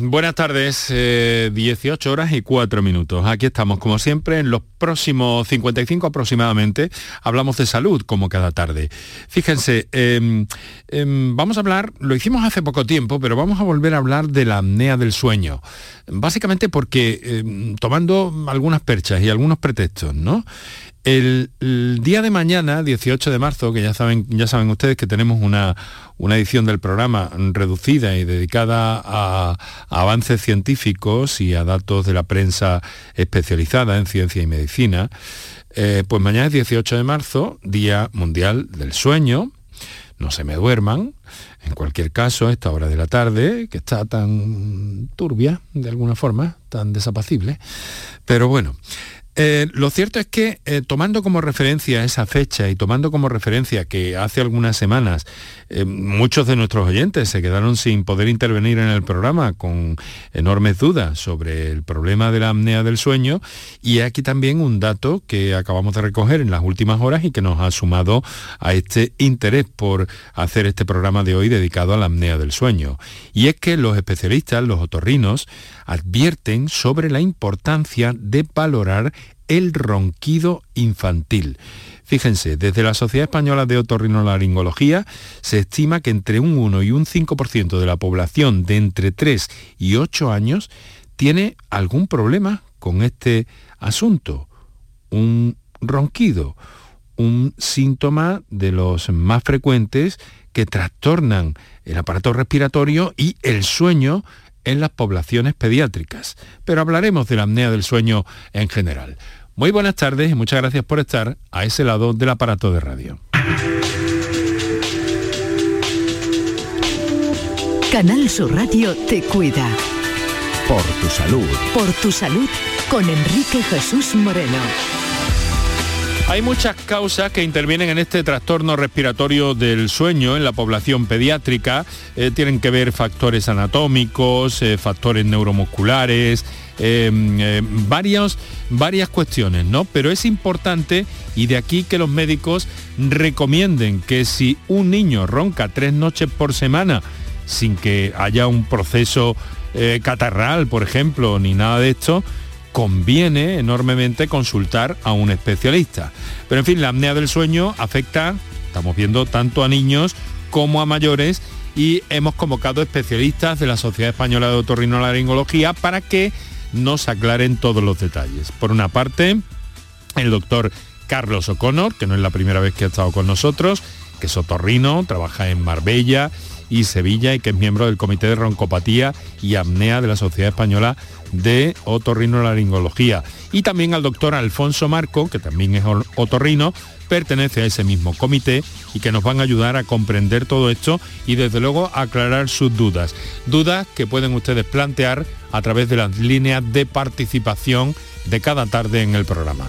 Buenas tardes, 18 eh, horas y 4 minutos. Aquí estamos, como siempre, en los próximos 55 aproximadamente, hablamos de salud, como cada tarde. Fíjense, em, em, vamos a hablar, lo hicimos hace poco tiempo, pero vamos a volver a hablar de la apnea del sueño. Básicamente porque, em, tomando algunas perchas y algunos pretextos, ¿no? El, día de mañana, 18 de marzo, que ya saben, ya saben ustedes que tenemos una, una edición del programa reducida y dedicada a, avances científicos y a datos de la prensa especializada en ciencia y medicina, eh, pues mañana es 18 de marzo, Día Mundial del Sueño. No se me duerman, en cualquier caso, a esta hora de la tarde, que está tan turbia, de alguna forma, tan desapacible. Pero bueno, eh, lo cierto es que eh, tomando como referencia esa fecha y tomando como referencia que hace algunas semanas eh, muchos de nuestros oyentes se quedaron sin poder intervenir en el programa con enormes dudas sobre el problema de la apnea del sueño y aquí también un dato que acabamos de recoger en las últimas horas y que nos ha sumado a este interés por hacer este programa de hoy dedicado a la apnea del sueño. Y es que los especialistas, los otorrinos, advierten sobre la importancia de valorar el ronquido infantil. Fíjense, desde la Sociedad Española de Otorrinolaringología se estima que entre un 1 y un 5% de la población de entre 3 y 8 años tiene algún problema con este asunto. Un ronquido, un síntoma de los más frecuentes que trastornan el aparato respiratorio y el sueño en las poblaciones pediátricas. Pero hablaremos de la apnea del sueño en general. Muy buenas tardes y muchas gracias por estar a ese lado del aparato de radio. Canal Sur Radio te cuida. Por tu salud. Por tu salud con Enrique Jesús Moreno. Hay muchas causas que intervienen en este trastorno respiratorio del sueño en la población pediátrica. Eh, tienen que ver factores anatómicos, eh, factores neuromusculares, eh, varias cuestiones, ¿no? Pero es importante y de aquí que los médicos recomienden que si un niño ronca tres noches por semana sin que haya un proceso catarral, por ejemplo, ni nada de esto, conviene enormemente consultar a un especialista. Pero en fin, la apnea del sueño afecta, estamos viendo, tanto a niños como a mayores y hemos convocado especialistas de la Sociedad Española de Otorrinolaringología para que nos aclaren todos los detalles. Por una parte, el doctor Carlos O'Connor, que no es la primera vez que ha estado con nosotros, que es otorrino, trabaja en Marbella y Sevilla y que es miembro del Comité de Roncopatía y Apnea de la Sociedad Española de Otorrinolaringología. Y también al doctor Alfonso Marco, que también es otorrino, pertenece a ese mismo comité y que nos van a ayudar a comprender todo esto y desde luego aclarar sus dudas. Dudas que pueden ustedes plantear a través de las líneas de participación de cada tarde en el programa.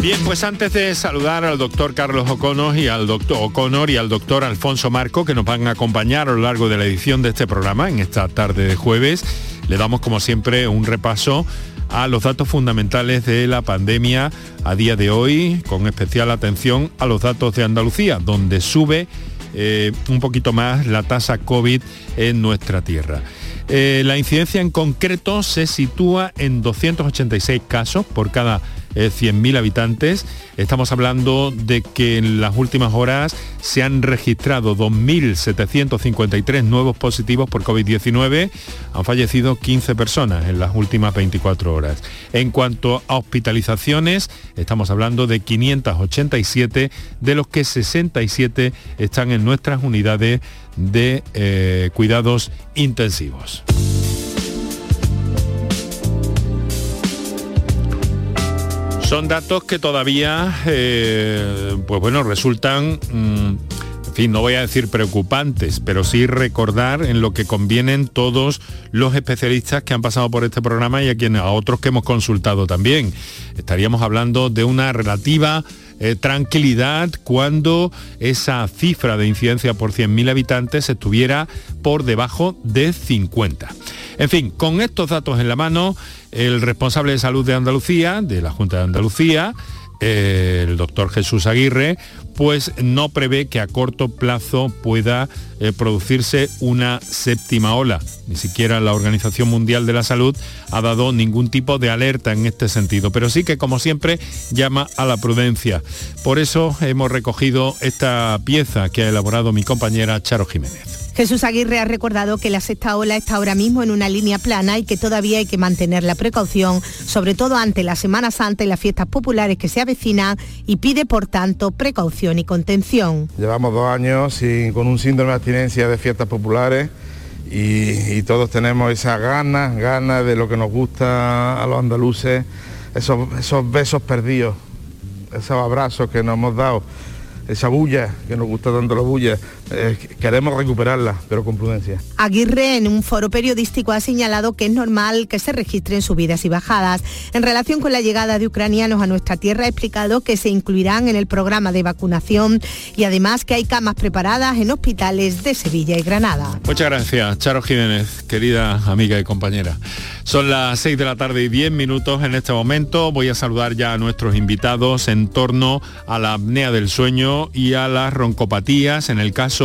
Bien, pues antes de saludar al doctor Carlos O'Connor y al doctor O'Connor y al doctor Alfonso Marco, que nos van a acompañar a lo largo de la edición de este programa en esta tarde de jueves, le damos como siempre un repaso a los datos fundamentales de la pandemia a día de hoy, con especial atención a los datos de Andalucía, donde sube eh, un poquito más la tasa COVID en nuestra tierra. Eh, la incidencia en concreto se sitúa en 286 casos por cada 100.000 eh, habitantes. Estamos hablando de que en las últimas horas se han registrado 2.753 nuevos positivos por COVID-19. Han fallecido 15 personas en las últimas 24 horas. En cuanto a hospitalizaciones, estamos hablando de 587, de los que 67 están en nuestras unidades de eh, cuidados intensivos. Son datos que todavía, eh, pues bueno, resultan, mm, en fin, no voy a decir preocupantes, pero sí recordar en lo que convienen todos los especialistas que han pasado por este programa y a, quienes, a otros que hemos consultado también. Estaríamos hablando de una relativa eh, tranquilidad cuando esa cifra de incidencia por 100.000 habitantes estuviera por debajo de 50. En fin, con estos datos en la mano, el responsable de salud de Andalucía, de la Junta de Andalucía, el doctor Jesús Aguirre, pues no prevé que a corto plazo pueda eh, producirse una séptima ola. Ni siquiera la Organización Mundial de la Salud ha dado ningún tipo de alerta en este sentido, pero sí que como siempre llama a la prudencia. Por eso hemos recogido esta pieza que ha elaborado mi compañera Charo Jiménez. Jesús Aguirre ha recordado que la sexta ola está ahora mismo en una línea plana y que todavía hay que mantener la precaución, sobre todo ante la Semana Santa y las fiestas populares que se avecinan y pide por tanto precaución y contención. Llevamos dos años con un síndrome de abstinencia de fiestas populares y, todos tenemos esa ganas, ganas de lo que nos gusta a los andaluces, esos, esos besos perdidos, esos abrazos que nos hemos dado esa bulla, que nos gusta tanto la bulla, eh, queremos recuperarla, pero con prudencia. Aguirre en un foro periodístico ha señalado que es normal que se registren subidas y bajadas. En relación con la llegada de ucranianos a nuestra tierra ha explicado que se incluirán en el programa de vacunación y además que hay camas preparadas en hospitales de Sevilla y Granada. Muchas gracias, Charo Jiménez, querida amiga y compañera. Son las 6 de la tarde y 10 minutos en este momento. Voy a saludar ya a nuestros invitados en torno a la apnea del sueño y a las roncopatías en el caso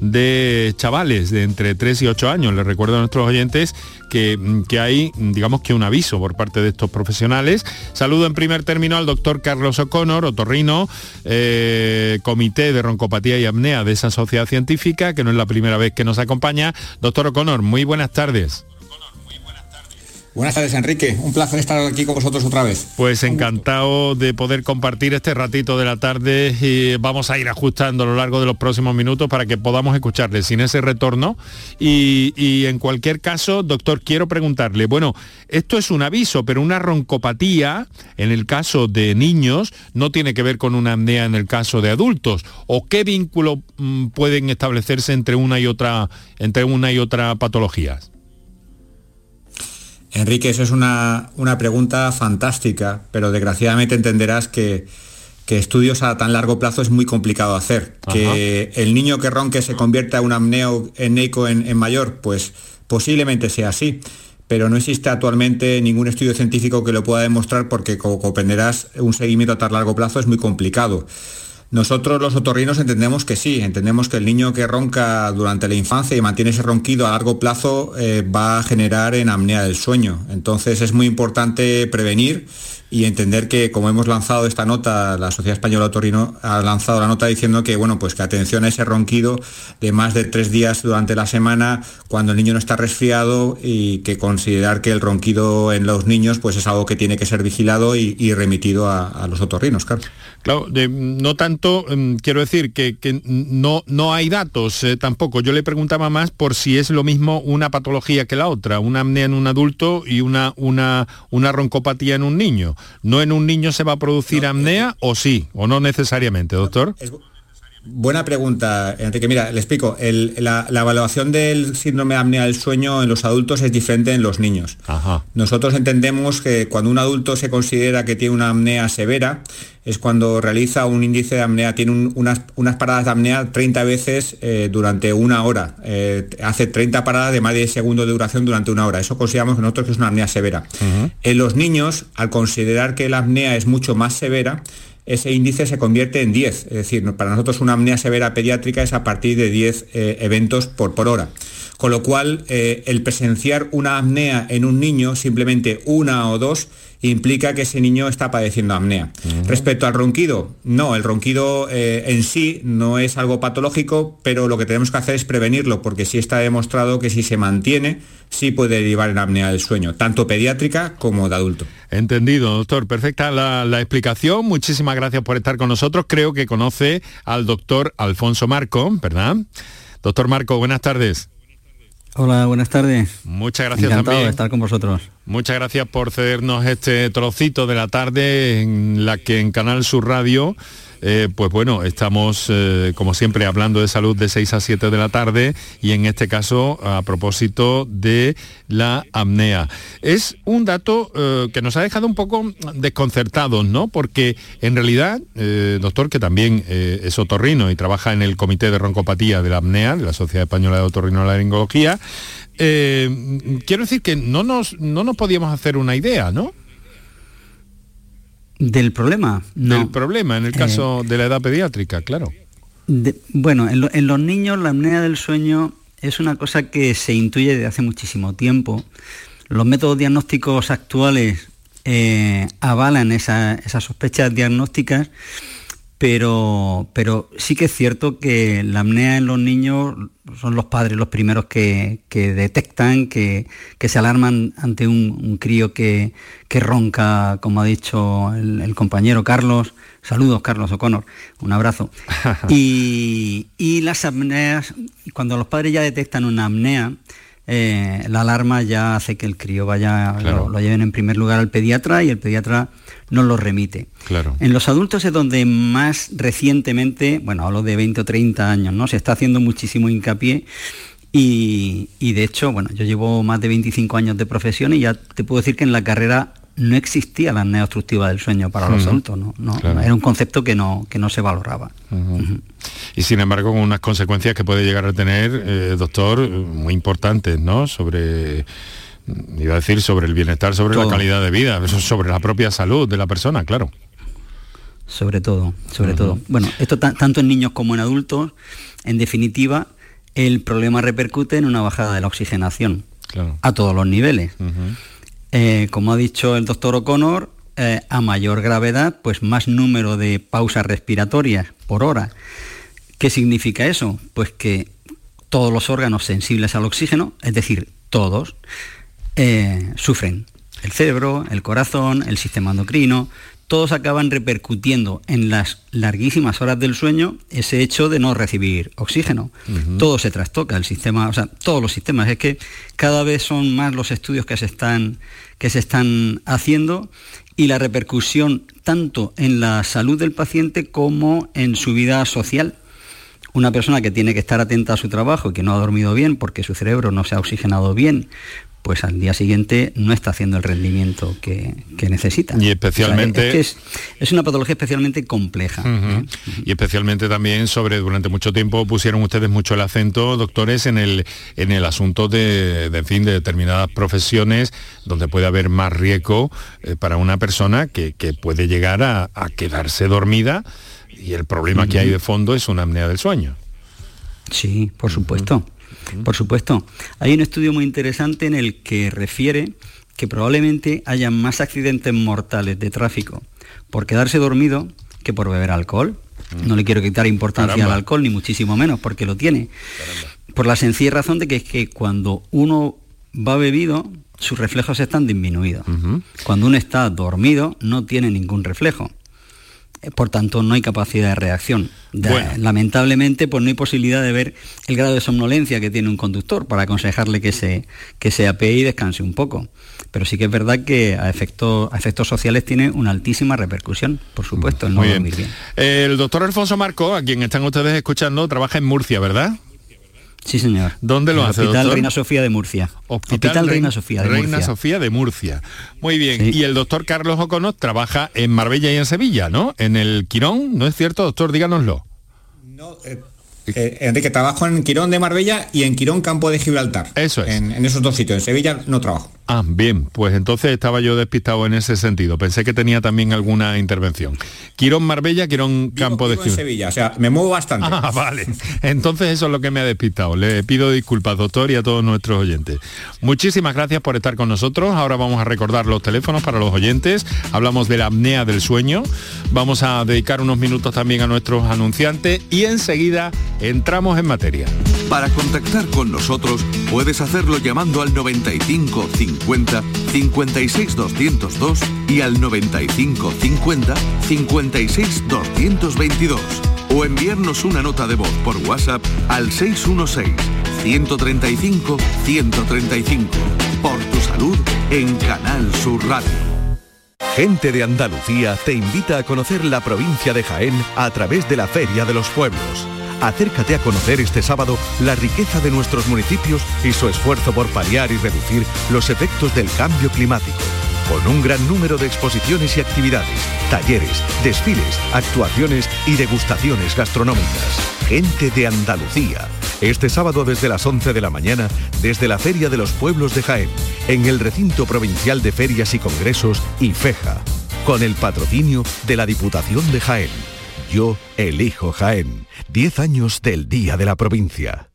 de chavales de entre 3 y 8 años. Les recuerdo a nuestros oyentes que, que, hay, digamos que un aviso por parte de estos profesionales. Saludo en primer término al doctor Carlos O'Connor, otorrino, eh, comité de roncopatía y apnea de esa sociedad científica, que no es la primera vez que nos acompaña. Doctor O'Connor, muy buenas tardes. Buenas tardes, Enrique. Un placer estar aquí con vosotros otra vez. Pues encantado de poder compartir este ratito de la tarde y vamos a ir ajustando a lo largo de los próximos minutos para que podamos escucharle sin ese retorno. Y, en cualquier caso, doctor, quiero preguntarle, bueno, esto es un aviso, pero una roncopatía en el caso de niños no tiene que ver con una apnea en el caso de adultos. ¿O qué vínculo mm, pueden establecerse entre una y otra, entre una y otra patologías? Enrique, eso es una, pregunta fantástica, pero desgraciadamente entenderás que, estudios a tan largo plazo es muy complicado hacer. Que el niño que ronque se convierta en un amneo en, en mayor, pues posiblemente sea así pero no existe actualmente ningún estudio científico que lo pueda demostrar porque, como comprenderás, un seguimiento a tan largo plazo es muy complicado. Nosotros los otorrinos entendemos que sí, entendemos que el niño que ronca durante la infancia y mantiene ese ronquido a largo plazo eh, va a generar en apnea del sueño. Entonces es muy importante prevenir y entender que como hemos lanzado esta nota, la Sociedad Española Otorrino ha lanzado la nota diciendo que bueno, pues que atención a ese ronquido de más de tres días durante la semana cuando el niño no está resfriado y que considerar que el ronquido en los niños pues es algo que tiene que ser vigilado y, remitido a, los otorrinos, claro. No tanto, em, quiero decir que, no, no hay datos eh, tampoco. Yo le preguntaba más por si es lo mismo una patología que la otra, una apnea en un adulto y una, una, una roncopatía en un niño. ¿No en un niño se va a producir apnea o sí? ¿O no necesariamente, doctor? Buena pregunta, Enrique. Mira, le explico. la, evaluación del síndrome de apnea del sueño en los adultos es diferente en los niños. Nosotros entendemos que cuando un adulto se considera que tiene una apnea severa, es cuando realiza un índice de apnea, tiene unas, unas, paradas de apnea 30 veces eh, durante una hora. Eh, hace 30 paradas de más de 10 segundos de duración durante una hora. Eso consideramos nosotros que es una apnea severa. En los niños, al considerar que la apnea es mucho más severa, ese índice se convierte en 10. Es decir, para nosotros una apnea severa pediátrica es a partir de 10 eh, eventos por, por hora. Con lo cual, eh, el presenciar una apnea en un niño, simplemente una o dos, implica que ese niño está padeciendo apnea. Respecto al ronquido, no, el ronquido eh, en sí no es algo patológico, pero lo que tenemos que hacer es prevenirlo, porque sí está demostrado que si se mantiene, sí puede derivar en apnea del sueño, tanto pediátrica como de adulto. Entendido, doctor. Perfecta la, la, explicación. Muchísimas gracias por estar con nosotros. Creo que conoce al doctor Alfonso Marco, ¿verdad? Doctor Marco, buenas tardes. Hola, buenas tardes. Muchas gracias Encantado también. de estar con vosotros. Muchas gracias por cedernos este trocito de la tarde en la que en Canal Sur Radio eh, pues bueno, estamos eh, como siempre hablando de salud de 6 a 7 de la tarde y en este caso a propósito de la apnea. Es un dato eh, que nos ha dejado un poco desconcertados, ¿no? Porque en realidad, doctor, que también es otorrino y trabaja en el Comité de Roncopatía de la Apnea, de la Sociedad Española de Otorrinolaringología, quiero decir que no nos, no nos podíamos hacer una idea, ¿no? ¿Del problema? No. Del problema, en el caso eh, de la edad pediátrica, claro. bueno, en, los niños la apnea del sueño es una cosa que se intuye desde hace muchísimo tiempo. Los métodos diagnósticos actuales eh, avalan esas sospechas diagnósticas pero, pero sí que es cierto que la apnea en los niños son los padres los primeros que, detectan, que, se alarman ante un, crío que, ronca, como ha dicho el, compañero Carlos. Saludos, Carlos O'Connor, un abrazo. y, las apneas, cuando los padres ya detectan una apnea, eh, la alarma ya hace que el crío vaya, lo, lleven en primer lugar al pediatra y el pediatra nos lo remite. Claro. En los adultos es donde más recientemente, bueno, hablo de 20 o 30 años, ¿no? Se está haciendo muchísimo hincapié y, de hecho, bueno, yo llevo más de 25 años de profesión y ya te puedo decir que en la carrera no existía la apnea obstructiva del sueño para los adultos, ¿no? Era un concepto que no, que no se valoraba. Y sin embargo, con unas consecuencias que puede llegar a tener, eh, doctor, muy importantes, ¿no? Sobre iba a decir sobre el bienestar, sobre la calidad de vida, sobre la propia salud de la persona, claro. Sobre todo, sobre todo. Bueno, esto tanto en niños como en adultos, en definitiva, el problema repercute en una bajada de la oxigenación a todos los niveles. Eh, como ha dicho el doctor O'Connor, eh, a mayor gravedad, pues más número de pausas respiratorias por hora. ¿Qué significa eso? Pues que todos los órganos sensibles al oxígeno, es decir, todos, eh, sufren. El cerebro, el corazón, el sistema endocrino, todos acaban repercutiendo en las larguísimas horas del sueño ese hecho de no recibir oxígeno. Todo se trastoca, el sistema, o sea, todos los sistemas. Es que cada vez son más los estudios que se están, que se están haciendo y la repercusión tanto en la salud del paciente como en su vida social. Una persona que tiene que estar atenta a su trabajo y que no ha dormido bien porque su cerebro no se ha oxigenado bien, pues al día siguiente no está haciendo el rendimiento que, necesita. Y especialmente... es, una patología especialmente compleja. ¿eh? Y especialmente también sobre, durante mucho tiempo pusieron ustedes mucho el acento, doctores, en el, en el asunto de, en fin, de determinadas profesiones donde puede haber más riesgo eh, para una persona que, puede llegar a, quedarse dormida y el problema que hay de fondo es una apnea del sueño. Sí, por supuesto. Por supuesto. Hay un estudio muy interesante en el que refiere que probablemente haya más accidentes mortales de tráfico por quedarse dormido que por beber alcohol. Mm. No le quiero quitar importancia al alcohol, ni muchísimo menos, porque lo tiene. Por la sencilla razón de que es que cuando uno va bebido, sus reflejos están disminuidos. Cuando uno está dormido, no tiene ningún reflejo. Eh, por tanto no hay capacidad de reacción. Lamentablemente, pues no hay posibilidad de ver el grado de somnolencia que tiene un conductor para aconsejarle que se, que se apee y descanse un poco. Pero sí que es verdad que a efectos, efectos sociales tiene una altísima repercusión, por supuesto, el no dormir bien. El doctor Alfonso Marco, a quien están ustedes escuchando, trabaja en Murcia, ¿verdad? Sí, señor. ¿Dónde lo hace, Hospital Reina Sofía de Murcia. Hospital, Reina, Sofía de Reina Sofía de Murcia. Muy bien. Y el doctor Carlos Ocono trabaja en Marbella y en Sevilla, ¿no? En el Quirón, ¿no es cierto, doctor? Díganoslo. No, eh, eh, Enrique, trabajo en Quirón de Marbella y en Quirón Campo de Gibraltar. Eso es. En, en esos dos sitios. En Sevilla no trabajo. Ah, bien, pues entonces estaba yo despistado en ese sentido. Pensé que tenía también alguna intervención. Quirón Marbella, Quirón Campo de Ciudad. Sevilla, o sea, me muevo bastante. Ah, vale. Entonces eso es lo que me ha despistado. Le pido disculpas, doctor, y a todos nuestros oyentes. Muchísimas gracias por estar con nosotros. Ahora vamos a recordar los teléfonos para los oyentes. Hablamos de la apnea del sueño. Vamos a dedicar unos minutos también a nuestros anunciantes y enseguida entramos en materia. Para contactar con nosotros puedes hacerlo llamando al 95 50 56 202 y al 95 50 56 222 o enviarnos una nota de voz por WhatsApp al 616 135 135 por tu salud en Canal Sur Radio. Gente de Andalucía te invita a conocer la provincia de Jaén a través de la Feria de los Pueblos. Acércate a conocer este sábado la riqueza de nuestros municipios y su esfuerzo por paliar y reducir los efectos del cambio climático con un gran número de exposiciones y actividades, talleres, desfiles, actuaciones y degustaciones gastronómicas. Gente de Andalucía. Este sábado desde las 11 de la mañana, desde la Feria de los Pueblos de Jaén, en el recinto provincial de ferias y congresos IFEJA, con el patrocinio de la Diputación de Jaén. Yo elijo Jaén. 10 años del Día de la Provincia.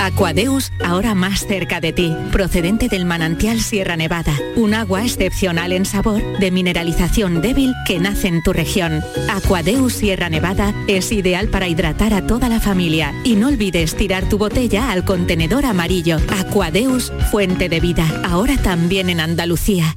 Aquadeus, ahora más cerca de ti, procedente del manantial Sierra Nevada, un agua excepcional en sabor, de mineralización débil que nace en tu región. Aquadeus Sierra Nevada es ideal para hidratar a toda la familia y no olvides tirar tu botella al contenedor amarillo. Aquadeus, fuente de vida, ahora también en Andalucía.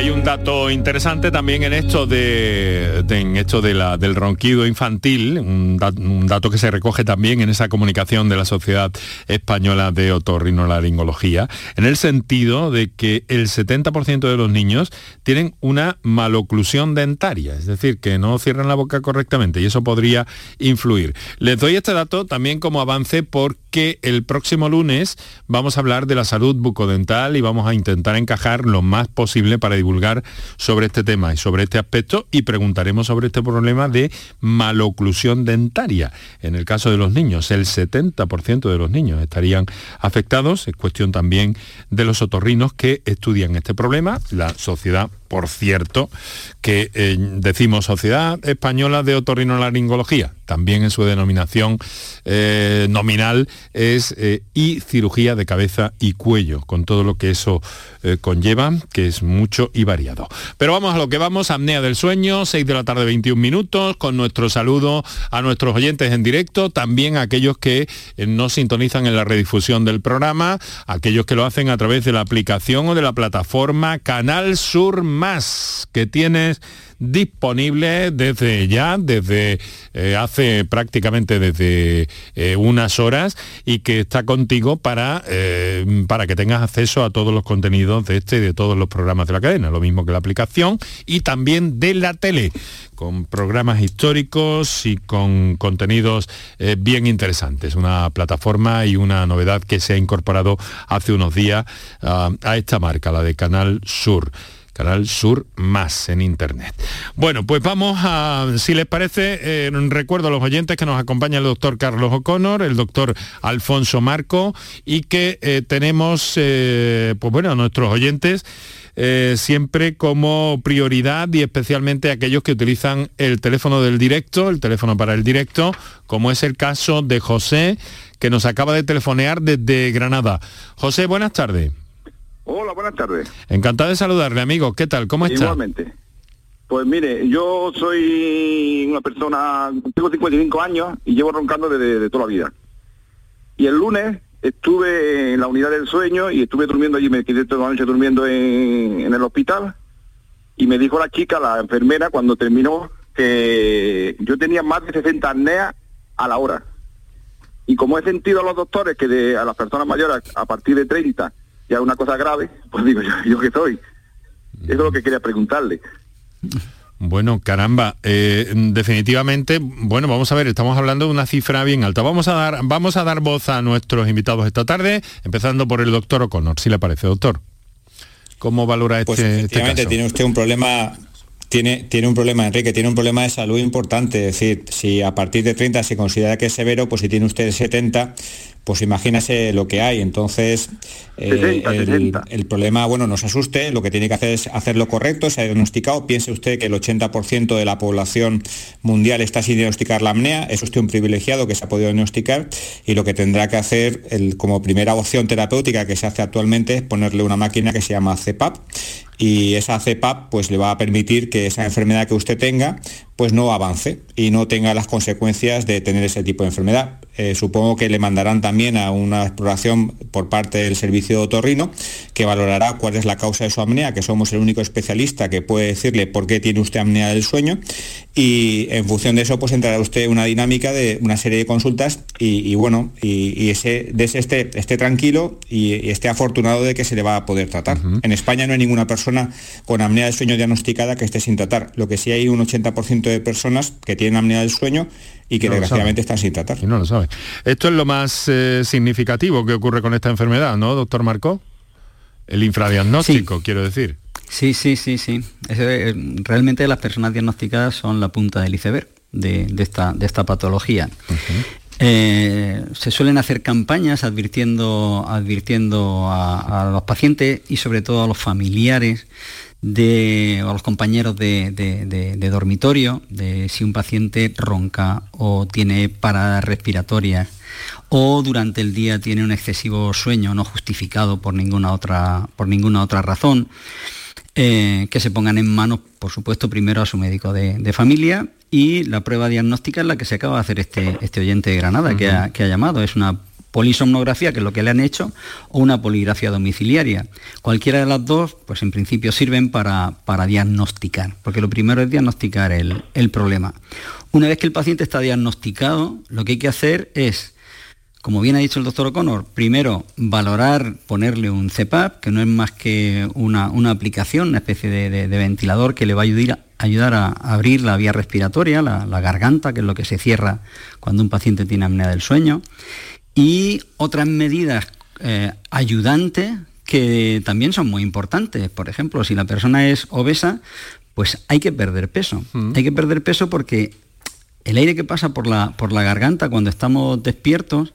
Hay un dato interesante también en esto de, en esto de la, del ronquido infantil, un, dato que se recoge también en esa comunicación de la Sociedad Española de Otorrinolaringología, en el sentido de que el 70% de los niños tienen una maloclusión dentaria, es decir, que no cierran la boca correctamente y eso podría influir. Les doy este dato también como avance porque el próximo lunes vamos a hablar de la salud bucodental y vamos a intentar encajar lo más posible para divulgar sobre este tema y sobre este aspecto y preguntaremos sobre este problema de maloclusión dentaria. En el caso de los niños, el 70% de los niños estarían afectados. Es cuestión también de los otorrinos que estudian este problema. La sociedad por cierto, que eh, decimos Sociedad Española de Otorrinolaringología, también en su denominación eh, nominal es eh, y cirugía de cabeza y cuello, con todo lo que eso conlleva, que es mucho y variado. Pero vamos a lo que vamos, apnea del sueño, 6 de la tarde 21 minutos, con nuestro saludo a nuestros oyentes en directo, también a aquellos que nos sintonizan en la redifusión del programa, aquellos que lo hacen a través de la aplicación o de la plataforma Canal Sur más que tienes disponible desde ya, desde eh, hace prácticamente desde eh, unas horas y que está contigo para, eh, para que tengas acceso a todos los contenidos de este y de todos los programas de la cadena, lo mismo que la aplicación y también de la tele con programas históricos y con contenidos bien interesantes. Una plataforma y una novedad que se ha incorporado hace unos días ah, a esta marca, la de Canal Sur. Canal Sur Más en Internet. Bueno, pues vamos a, si les parece, eh, recuerdo a los oyentes que nos acompaña el doctor Carlos O'Connor, el doctor Alfonso Marco y que eh, tenemos, eh, pues bueno, a nuestros oyentes siempre como prioridad y especialmente aquellos que utilizan el teléfono del directo, el teléfono para el directo, como es el caso de José, que nos acaba de telefonear desde Granada. José, buenas tardes. Hola, buenas tardes. Encantado de saludarle, amigo. ¿Qué tal? ¿Cómo está? Igualmente. Pues mire, yo soy una persona, tengo 55 años y llevo roncando desde toda la vida. Y el lunes estuve en la unidad del sueño y estuve durmiendo allí, me quedé toda la noche durmiendo en, en el hospital y me dijo la chica, la enfermera, cuando terminó, que yo tenía más de 60 apneas a la hora. Y como he sentido a los doctores que de, a las personas mayores a partir de 30 ya una cosa grave, pues digo, yo, yo que soy. Eso es lo que quería preguntarle. Bueno, caramba, eh, definitivamente, bueno, vamos a ver, estamos hablando de una cifra bien alta. Vamos a dar, vamos a dar voz a nuestros invitados esta tarde, empezando por el doctor O'Connor, si le parece, doctor. ¿Cómo valora pues este, este caso? tiene usted un problema tiene, tiene, un problema, Enrique, tiene un problema de salud importante. Es decir, si a partir de 30 se considera que es severo, pues si tiene usted 70, pues imagínase lo que hay. Entonces, eh, el, problema, bueno, no se asuste, lo que tiene que hacer es hacer lo correcto, se ha diagnosticado, piense usted que el 80% de la población mundial está sin diagnosticar la apnea, es usted un privilegiado que se ha podido diagnosticar y lo que tendrá que hacer como primera opción terapéutica que se hace actualmente es ponerle una máquina que se llama CEPAP y esa CEPAP pues le va a permitir que esa enfermedad que usted tenga pues no avance y no tenga las consecuencias de tener ese tipo de enfermedad. eh, supongo que le mandarán también a una exploración por parte del servicio de otorrino que valorará cuál es la causa de su apnea, que somos el único especialista que puede decirle por qué tiene usted apnea del sueño y en función de eso pues entrará usted una dinámica de una serie de consultas y, bueno, y, ese, de ese esté, esté tranquilo y, esté afortunado de que se le va a poder tratar. En España no hay ninguna persona con apnea del sueño diagnosticada que esté sin tratar. Lo que sí hay un 80% de personas que tienen apnea del sueño y que desgraciadamente están sin tratar. Y no lo sabe. Esto es lo más eh, significativo que ocurre con esta enfermedad, ¿no, doctor Marco? El infradiagnóstico, quiero decir. Sí, sí, sí, sí. Eh, realmente las personas diagnosticadas son la punta del iceberg de, esta, de esta, patología. Eh, se suelen hacer campañas advirtiendo, advirtiendo a, los pacientes y sobre todo a los familiares de, a los compañeros de, dormitorio de si un paciente ronca o tiene paradas respiratorias o durante el día tiene un excesivo sueño no justificado por ninguna otra, por ninguna otra razón. Eh, que se pongan en manos, por supuesto, primero a su médico de, familia y la prueba diagnóstica es la que se acaba de hacer este, este oyente de Granada que, ha, llamado. Es una polisomnografía, que es lo que le han hecho, o una poligrafía domiciliaria. Cualquiera de las dos, pues en principio sirven para, para diagnosticar, porque lo primero es diagnosticar el, el problema. Una vez que el paciente está diagnosticado, lo que hay que hacer es como bien ha dicho el doctor O'Connor, primero valorar ponerle un CPAP, que no es más que una, aplicación, una especie de, ventilador que le va a ayudar, ayudar a abrir la vía respiratoria, la, garganta, que es lo que se cierra cuando un paciente tiene apnea del sueño. Y otras medidas eh, ayudantes que también son muy importantes. Por ejemplo, si la persona es obesa, pues hay que perder peso. Mm. Hay que perder peso porque el aire que pasa por la, por la garganta cuando estamos despiertos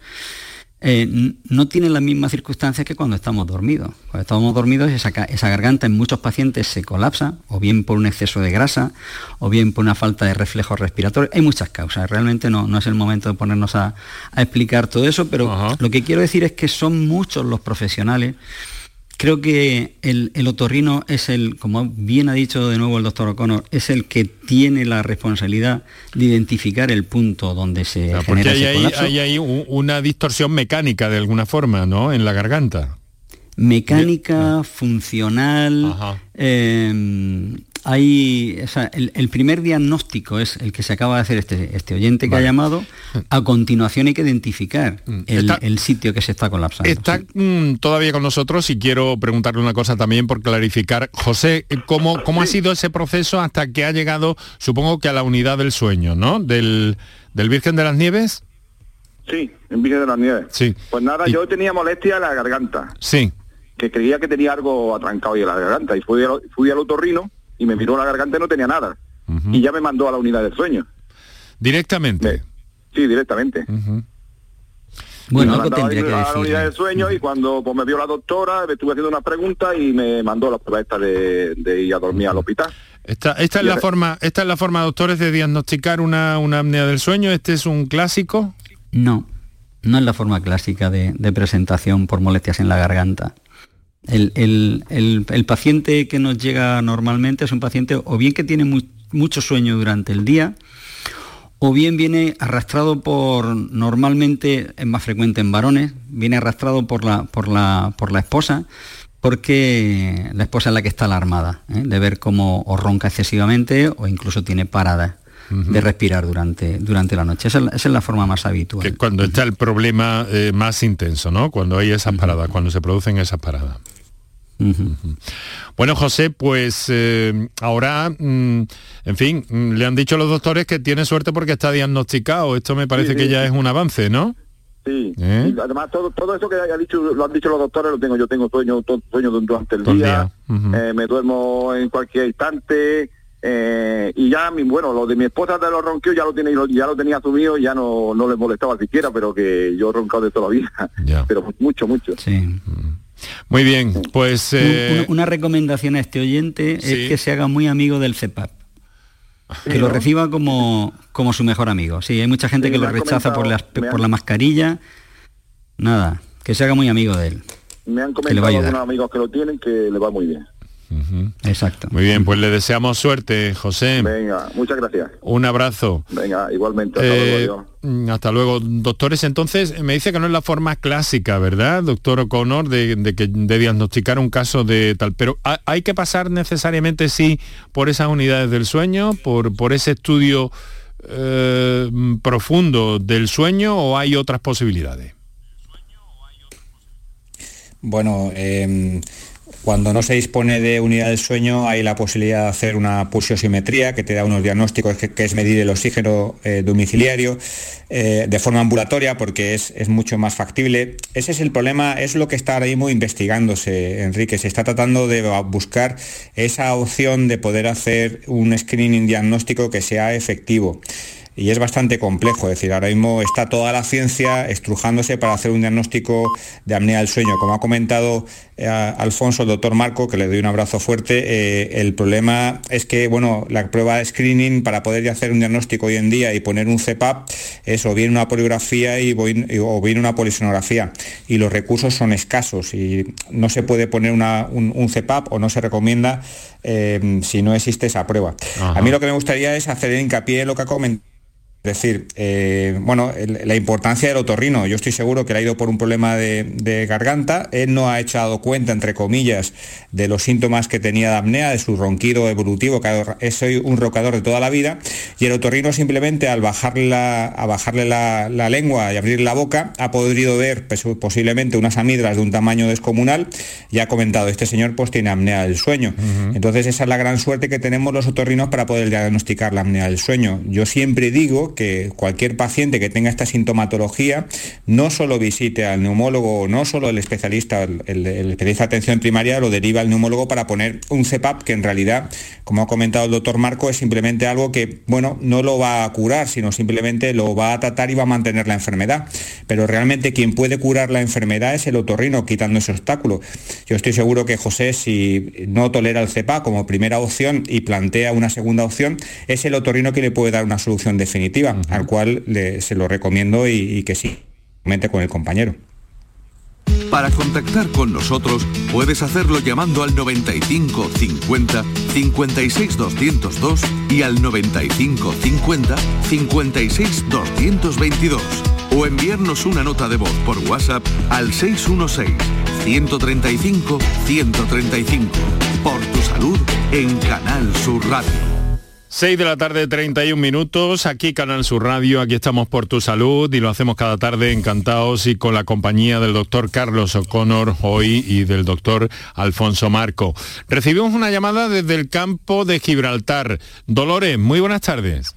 eh, no tiene las mismas circunstancias que cuando estamos dormidos. Cuando estamos dormidos esa, esa, garganta en muchos pacientes se colapsa, o bien por un exceso de grasa, o bien por una falta de reflejos respiratorios. Hay muchas causas, realmente no, no es el momento de ponernos a, explicar todo eso, pero lo que quiero decir es que son muchos los profesionales Creo que el, otorrino es el, como bien ha dicho de nuevo el doctor O'Connor, es el que tiene la responsabilidad de identificar el punto donde se genera hay, hay, hay, una distorsión mecánica de alguna forma, ¿no? En la garganta. Mecánica, funcional, em, hay, el, primer diagnóstico es el que se acaba de hacer este, este oyente que ha llamado. A continuación hay que identificar mm. el, sitio que se está colapsando. Está mm, todavía con nosotros y quiero preguntarle una cosa también por clarificar. José, ¿cómo, cómo ha sido ese proceso hasta que ha llegado, supongo que a la unidad del sueño, ¿no? Del, del Virgen de las Nieves. Sí, en Virgen de las Nieves. Sí. Pues nada, yo tenía molestia en la garganta. Sí. Que creía que tenía algo atrancado ahí en la garganta y fui, fui al otorrino y me miró la garganta y no tenía nada. Y ya me mandó a la unidad del sueño. ¿Directamente? sí, directamente. Bueno, algo tendría que a la unidad del sueño y cuando pues, me vio la doctora, me estuve haciendo una pregunta y me mandó la prueba esta de, ir a dormir al hospital. Esta, esta es la forma, esta es la forma, doctores, de diagnosticar una, una apnea del sueño. ¿Este es un clásico? No, no es la forma clásica de, de presentación por molestias en la garganta. El, paciente que nos llega normalmente es un paciente o bien que tiene mucho sueño durante el día, o bien viene arrastrado por, normalmente es más frecuente en varones, viene arrastrado por la, por la, por la esposa, porque la esposa es la que está alarmada, ¿eh? de ver cómo o ronca excesivamente o incluso tiene paradas. de respirar durante, durante la noche. Esa, es la forma más habitual. Que cuando está el problema eh, más intenso, ¿no? Cuando hay esas paradas, cuando se producen esas paradas. Bueno, José, pues eh, ahora, mm, en fin, mm, le han dicho los doctores que tiene suerte porque está diagnosticado. Esto me parece que ya es un avance, ¿no? Sí, ¿Eh? además todo, todo eso que haya dicho, lo han dicho los doctores, lo tengo yo, tengo sueño, sueño durante el día, eh, me duermo en cualquier instante, y ya mi, bueno lo de mi esposa de los ronquidos ya lo tiene ya lo tenía asumido ya no, no le molestaba siquiera pero que yo he roncado de toda la vida. Pero mucho mucho. Sí muy bien, pues... Eh, una, recomendación a este oyente es que se haga muy amigo del CEPAP. que lo reciba como, como su mejor amigo. Sí, hay mucha gente que lo rechaza por, por la mascarilla. Nada, que se haga muy amigo de él. Me han comentado algunos amigos que lo tienen que le va muy bien. Exacto. Muy bien, pues le deseamos suerte, José. Venga, muchas gracias. Un abrazo. Venga, igualmente. Hasta, luego, eh, mm, hasta luego. Doctores, entonces me dice que no es la forma clásica, ¿verdad, doctor O'Connor, de, de, diagnosticar un caso de tal, pero hay que pasar necesariamente sí por esas unidades del sueño, por, por ese estudio eh, profundo del sueño o hay otras posibilidades? Bueno, em, cuando no se dispone de unidad del sueño hay la posibilidad de hacer una pulsiosimetría que te da unos diagnósticos que, es medir el oxígeno eh, domiciliario eh, de forma ambulatoria porque es, mucho más factible. Ese es el problema, es lo que está ahora mismo investigándose, Enrique. Se está tratando de buscar esa opción de poder hacer un screening diagnóstico que sea efectivo y es bastante complejo. Es decir, ahora mismo está toda la ciencia estrujándose para hacer un diagnóstico de apnea del sueño. Como ha comentado eh, Alfonso, el doctor Marco, que le doy un abrazo fuerte, eh, el problema es que bueno, la prueba de screening para poder hacer un diagnóstico hoy en día y poner un CPAP es o bien una poligrafía y, o bien una polisonografía. Y los recursos son escasos y no se puede poner un, CPAP o no se recomienda eh, si no existe esa prueba. A mí lo que me gustaría es hacer hincapié en lo que ha comentado es decir, eh, bueno, la importancia del otorrino. Yo estoy seguro que le ha ido por un problema de, garganta. Él no ha echado cuenta, entre comillas, de los síntomas que tenía de apnea, de su ronquido evolutivo, que es un rocador de toda la vida. Y el otorrino simplemente al bajarle la, a bajarle la, lengua y abrir la boca, ha podido ver pues, posiblemente unas amígdalas de un tamaño descomunal y ha comentado, este señor pues tiene apnea del sueño. Entonces esa es la gran suerte que tenemos los otorrinos para poder diagnosticar la apnea del sueño. Yo siempre digo que cualquier paciente que tenga esta sintomatología no solo visite al neumólogo, no solo el especialista, el, especialista de atención primaria lo deriva al neumólogo para poner un CEPAP que en realidad, como ha comentado el doctor Marco, es simplemente algo que, bueno, no lo va a curar, sino simplemente lo va a tratar y va a mantener la enfermedad. Pero realmente quien puede curar la enfermedad es el otorrino, quitando ese obstáculo. Yo estoy seguro que José, si no tolera el CEPAP como primera opción y plantea una segunda opción, es el otorrino que le puede dar una solución definitiva al cual se lo recomiendo y, que sí, comente con el compañero. Para contactar con nosotros puedes hacerlo llamando al 95 50 56 202 y al 95 50 56 222 o enviarnos una nota de voz por WhatsApp al 616 135 135 por tu salud en Canal Sur Radio. 6 de la tarde, 31 minutos, aquí Canal Sur Radio, aquí estamos por tu salud y lo hacemos cada tarde encantados y con la compañía del doctor Carlos O'Connor hoy y del doctor Alfonso Marco. Recibimos una llamada desde el campo de Gibraltar. Dolores, muy buenas tardes.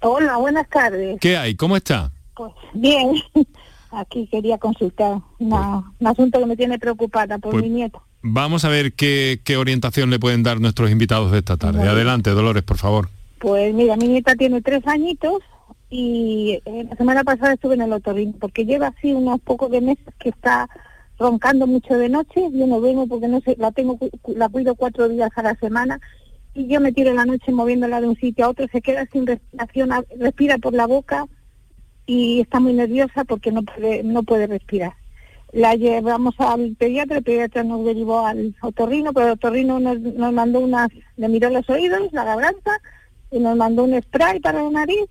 Hola, buenas tardes. ¿Qué hay? ¿Cómo está? Pues bien, aquí quería consultar un asunto que me tiene preocupada por pues mi nieto. Vamos a ver qué, orientación le pueden dar nuestros invitados de esta tarde. Adelante, Dolores, por favor. Pues mira, mi nieta tiene tres añitos y eh, la semana pasada estuve en el otorrino porque lleva así unos pocos de meses que está roncando mucho de noche. Yo no vengo porque no sé, la tengo, la cuido cuatro días a la semana y yo me tiro en la noche moviéndola de un sitio a otro, se queda sin respiración, respira por la boca y está muy nerviosa porque no puede, no puede respirar la llevamos al pediatra, el pediatra nos derivó al otorrino, pero el otorrino nos, mandó unas, le miró los oídos, la garganta, y nos mandó un spray para la nariz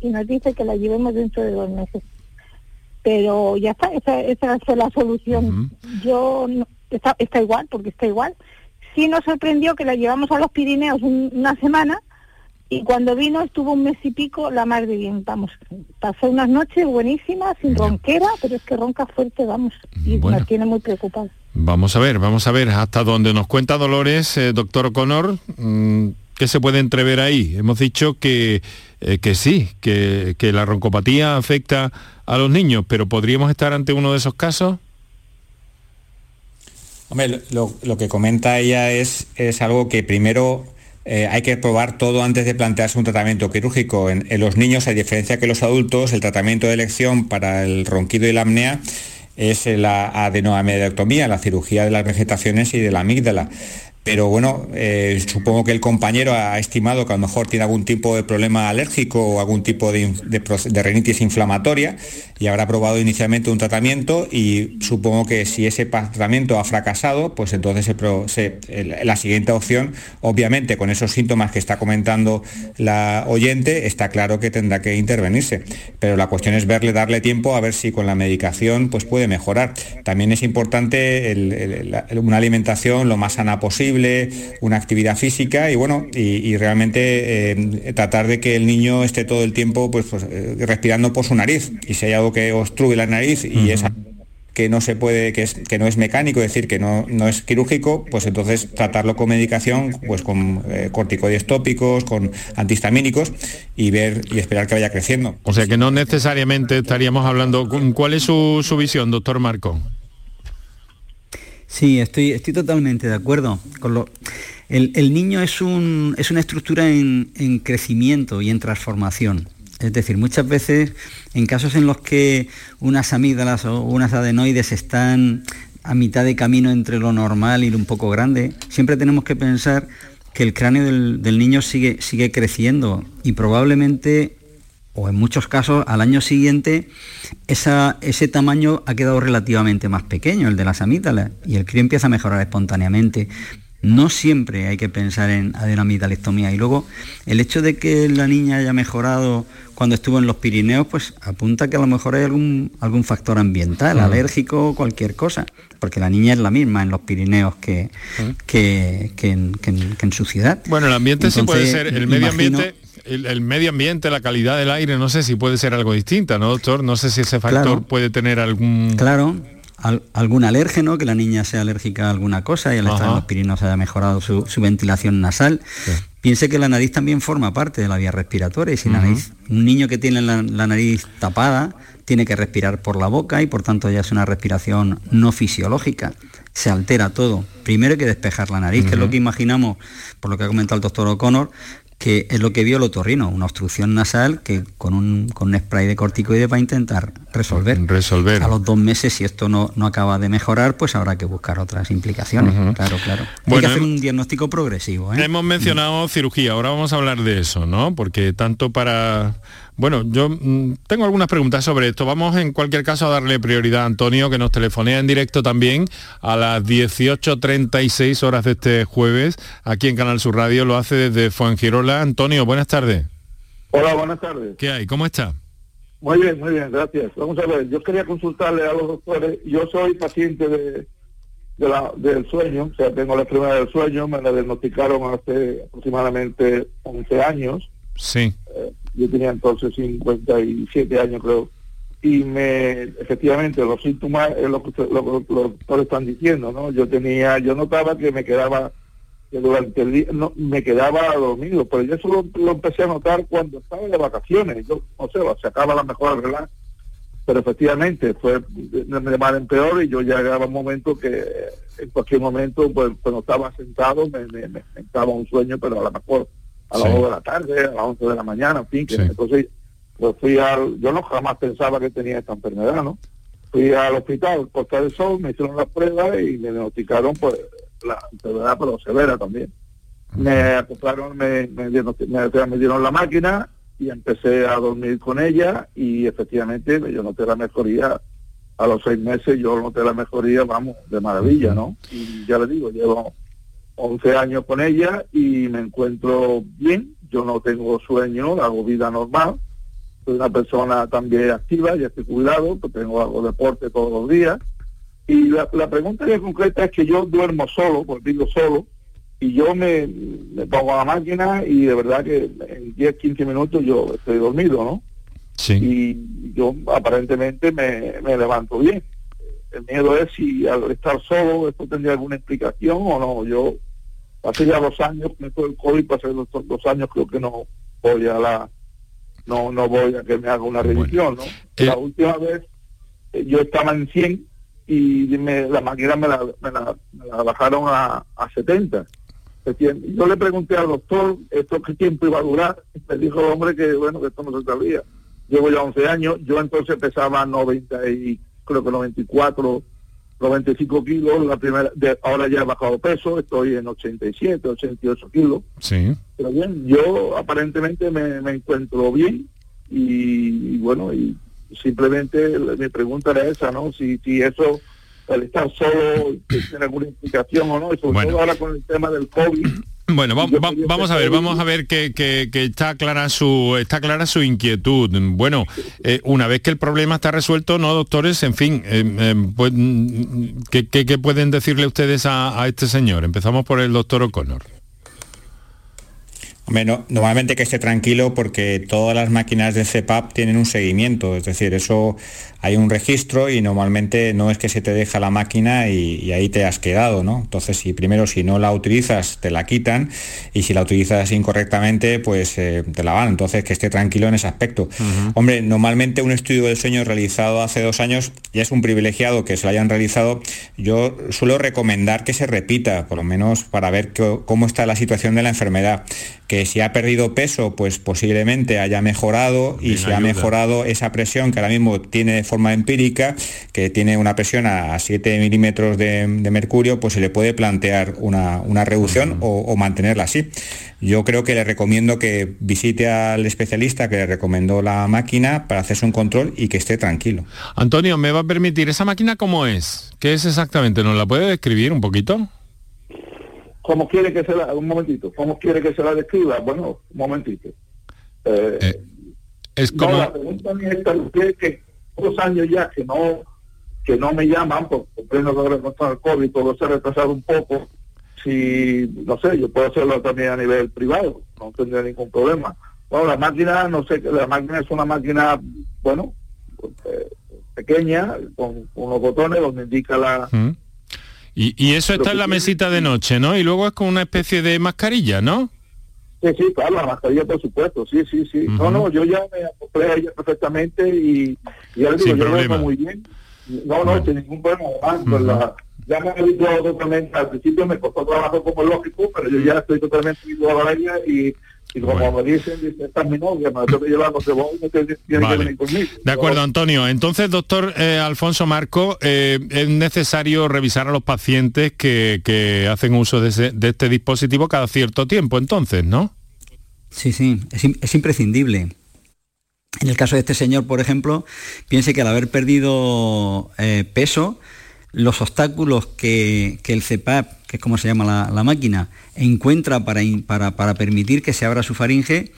y nos dice que la llevemos dentro de dos meses. Pero ya está, esa, esa fue la solución. Yo, está, está igual, porque está igual. Sí nos sorprendió que la llevamos a los Pirineos una semana y cuando vino estuvo un mes y pico la más de bien, vamos, pasó unas noches buenísimas, sin ronquera, pero es que ronca fuerte, vamos, y nos tiene muy preocupado. Vamos a ver, vamos a ver hasta donde nos cuenta Dolores, eh, doctor O'Connor, mm, ¿qué se puede entrever ahí? Hemos dicho que, eh, que sí, que, que, la roncopatía afecta a los niños, pero ¿podríamos estar ante uno de esos casos? Hombre, lo, lo que comenta ella es, es algo que primero eh, hay que probar todo antes de plantearse un tratamiento quirúrgico. En, los niños, a diferencia que los adultos, el tratamiento de elección para el ronquido y la apnea es la adenoamidectomía, la cirugía de las vegetaciones y de la amígdala. Pero bueno, eh, supongo que el compañero ha estimado que a lo mejor tiene algún tipo de problema alérgico o algún tipo de, de, rinitis inflamatoria y habrá probado inicialmente un tratamiento y supongo que si ese tratamiento ha fracasado, pues entonces la siguiente opción, obviamente con esos síntomas que está comentando la oyente, está claro que tendrá que intervenirse. Pero la cuestión es verle, darle tiempo a ver si con la medicación pues puede mejorar. También es importante una alimentación lo más sana posible una actividad física y bueno, y, realmente eh, tratar de que el niño esté todo el tiempo pues, pues eh, respirando por su nariz. Y si hay algo que obstruye la nariz y es que no se puede, que, es, que no es mecánico, es decir, que no, no es quirúrgico, pues entonces tratarlo con medicación, pues con eh, corticoides tópicos, con antihistamínicos y ver y esperar que vaya creciendo. O sea que no necesariamente estaríamos hablando, ¿cuál es su, su visión, doctor Marco? Sí, estoy, estoy totalmente de acuerdo. Con lo, el, niño es, un, es una estructura en, crecimiento y en transformación. Es decir, muchas veces en casos en los que unas amígdalas o unas adenoides están a mitad de camino entre lo normal y lo un poco grande, siempre tenemos que pensar que el cráneo del, del niño sigue, sigue creciendo y probablemente o en muchos casos al año siguiente ese tamaño ha quedado relativamente más pequeño, el de las amígdalas, y el crío empieza a mejorar espontáneamente. No siempre hay que pensar en adenomigdalectomía. Y luego, el hecho de que la niña haya mejorado cuando estuvo en los Pirineos, pues apunta que a lo mejor hay algún, algún factor ambiental, alérgico, cualquier cosa. Porque la niña es la misma en los Pirineos que, que, en, su ciudad. Bueno, el ambiente sí puede ser, el medio ambiente el, medio ambiente, la calidad del aire, no sé si puede ser algo distinta, ¿no, doctor? No sé si ese factor puede tener algún... Claro, algún alérgeno, que la niña sea alérgica a alguna cosa y al estar en los Pirineos haya mejorado su, ventilación nasal. Piense que la nariz también forma parte de la vía respiratoria y si nariz, un niño que tiene la, nariz tapada tiene que respirar por la boca y por tanto ya es una respiración no fisiológica. Se altera todo. Primero hay que despejar la nariz, que es lo que imaginamos, por lo que ha comentado el doctor O'Connor, que es lo que vio el otorrino, una obstrucción nasal que con un, con un spray de corticoide va a intentar resolver. Resolver. A los dos meses, si esto no, no acaba de mejorar, pues habrá que buscar otras implicaciones. Claro, claro. Hay que hacer un diagnóstico progresivo. ¿eh? Hemos mencionado cirugía, ahora vamos a hablar de eso, ¿no? Porque tanto para bueno, yo mm, tengo algunas preguntas sobre esto. Vamos en cualquier caso a darle prioridad a Antonio, que nos telefonea en directo también a las 18.36 horas de este jueves, aquí en Canal Sur Radio. Lo hace desde Fuengirola. Antonio, buenas tardes. Hola, buenas tardes. ¿Qué hay? ¿Cómo está? Muy bien, muy bien, gracias. Vamos a ver, yo quería consultarle a los doctores. Yo soy paciente de, del sueño, o sea, tengo la enfermedad del sueño, me la diagnosticaron hace aproximadamente 11 años. Sí. Eh, yo tenía entonces 57 años creo, y me efectivamente los síntomas es lo que los doctores están diciendo, ¿no? Yo tenía, yo notaba que me quedaba, que durante el día no, me quedaba dormido, pero yo eso lo, empecé a notar cuando estaba de vacaciones, yo no sé, se acaba la mejor relax, pero efectivamente fue de, mal en peor y yo llegaba un momento que en cualquier momento, pues cuando estaba sentado me, me, me entraba un sueño, pero a lo mejor a las 2 de la tarde, a las 11 de la mañana, en fin, que entonces pues fui al, yo no jamás pensaba que tenía esta enfermedad, ¿no? Fui al hospital Costa del Sol, me hicieron las pruebas y me diagnosticaron pues la enfermedad pero severa también. Me acoplaron, me, me, me, dieron la máquina y empecé a dormir con ella y efectivamente yo noté la mejoría a los seis meses yo noté la mejoría, vamos, de maravilla, ¿no? Y ya le digo, llevo 11 años con ella y me encuentro bien, yo no tengo sueño, hago vida normal, soy una persona también activa, ya estoy cuidado, pues tengo algo de deporte todos los días. Y la, pregunta ya concreta es que yo duermo solo, pues vivo solo, y yo me, pongo a la máquina y de verdad que en 10, 15 minutos yo estoy dormido, ¿no? Sí. Y yo aparentemente me, me levanto bien el miedo es si al estar solo esto tendría alguna explicación o no. Yo hace ya dos años con esto del COVID, hace dos, dos años creo que no voy a la no no voy a que me haga una revisión, ¿no? La eh, última vez eh, yo estaba en 100 y me, la máquina me la, me la, bajaron a, a 70. Yo le pregunté al doctor esto qué tiempo iba a durar y me dijo el hombre que bueno que esto no se sabía. Llevo ya 11 años, yo entonces pesaba 90 y creo que 94 95 kilos, la primera, de, ahora ya he bajado peso, estoy en 87, 88 kilos. Sí. Pero bien, yo aparentemente me, encuentro bien y, bueno, y simplemente mi pregunta era esa, ¿no? Si, si eso, el estar solo, tiene alguna implicación o no, y sobre todo ahora con el tema del COVID bueno, vamos a ver, vamos a ver que, está clara su está clara su inquietud. Bueno, eh, una vez que el problema está resuelto, no, doctores, en fin, eh, eh, pues, ¿qué, pueden decirle ustedes a, a este señor? Empezamos por el doctor O'Connor. Hombre, normalmente que esté tranquilo porque todas las máquinas de CEPAP tienen un seguimiento, es decir, eso hay un registro y normalmente no es que se te deja la máquina y, ahí te has quedado, ¿no? Entonces, si primero si no la utilizas, te la quitan y si la utilizas incorrectamente, pues eh, te la van. Entonces, que esté tranquilo en ese aspecto. Hombre, normalmente un estudio del sueño realizado hace dos años ya es un privilegiado que se lo hayan realizado. Yo suelo recomendar que se repita, por lo menos para ver cómo está la situación de la enfermedad que si ha perdido peso, pues posiblemente haya mejorado y si ha mejorado esa presión que ahora mismo tiene de forma empírica, que tiene una presión a 7 milímetros de, mercurio, pues se le puede plantear una, reducción o, mantenerla así. Yo creo que le recomiendo que visite al especialista que le recomendó la máquina para hacerse un control y que esté tranquilo. Antonio, ¿me va a permitir esa máquina cómo es? ¿Qué es exactamente? ¿Nos la puede describir un poquito? ¿Cómo quiere que se la, un momentito, cómo quiere que se la describa? Bueno, un momentito. Eh, eh, es como... la pregunta mía es que dos años ya que no que no me llaman, por pleno de contra el COVID, todo se ha retrasado un poco, si, no sé, yo puedo hacerlo también a nivel privado, no tendría ningún problema. Bueno, la máquina, no sé, la máquina es una máquina, bueno, eh, pequeña, con unos botones donde indica la... Y, eso está en la mesita de noche, ¿no? Y luego es con una especie de mascarilla, ¿no? Sí, sí, claro, la mascarilla, por supuesto, sí, sí, sí. No, no, yo ya me acoplé a ella perfectamente y, ya le digo, yo lo veo muy bien. No, no, sin ningún problema. Además, ya me he habituado totalmente, al principio me costó trabajo como lógico, pero yo ya estoy totalmente habituado a ella y y como me dicen, dice, esta es mi novia, me tengo que llevar, no no tiene que venir conmigo. De acuerdo, Antonio. Entonces, doctor eh, Alfonso Marco, eh, es necesario revisar a los pacientes que, que hacen uso de, de, este dispositivo cada cierto tiempo, entonces, ¿no? Sí, sí, es, es imprescindible. En el caso de este señor, por ejemplo, piense que al haber perdido eh, peso, los obstáculos que, el CEPAP, que es como se llama la, máquina, encuentra para, para, permitir que se abra su faringe,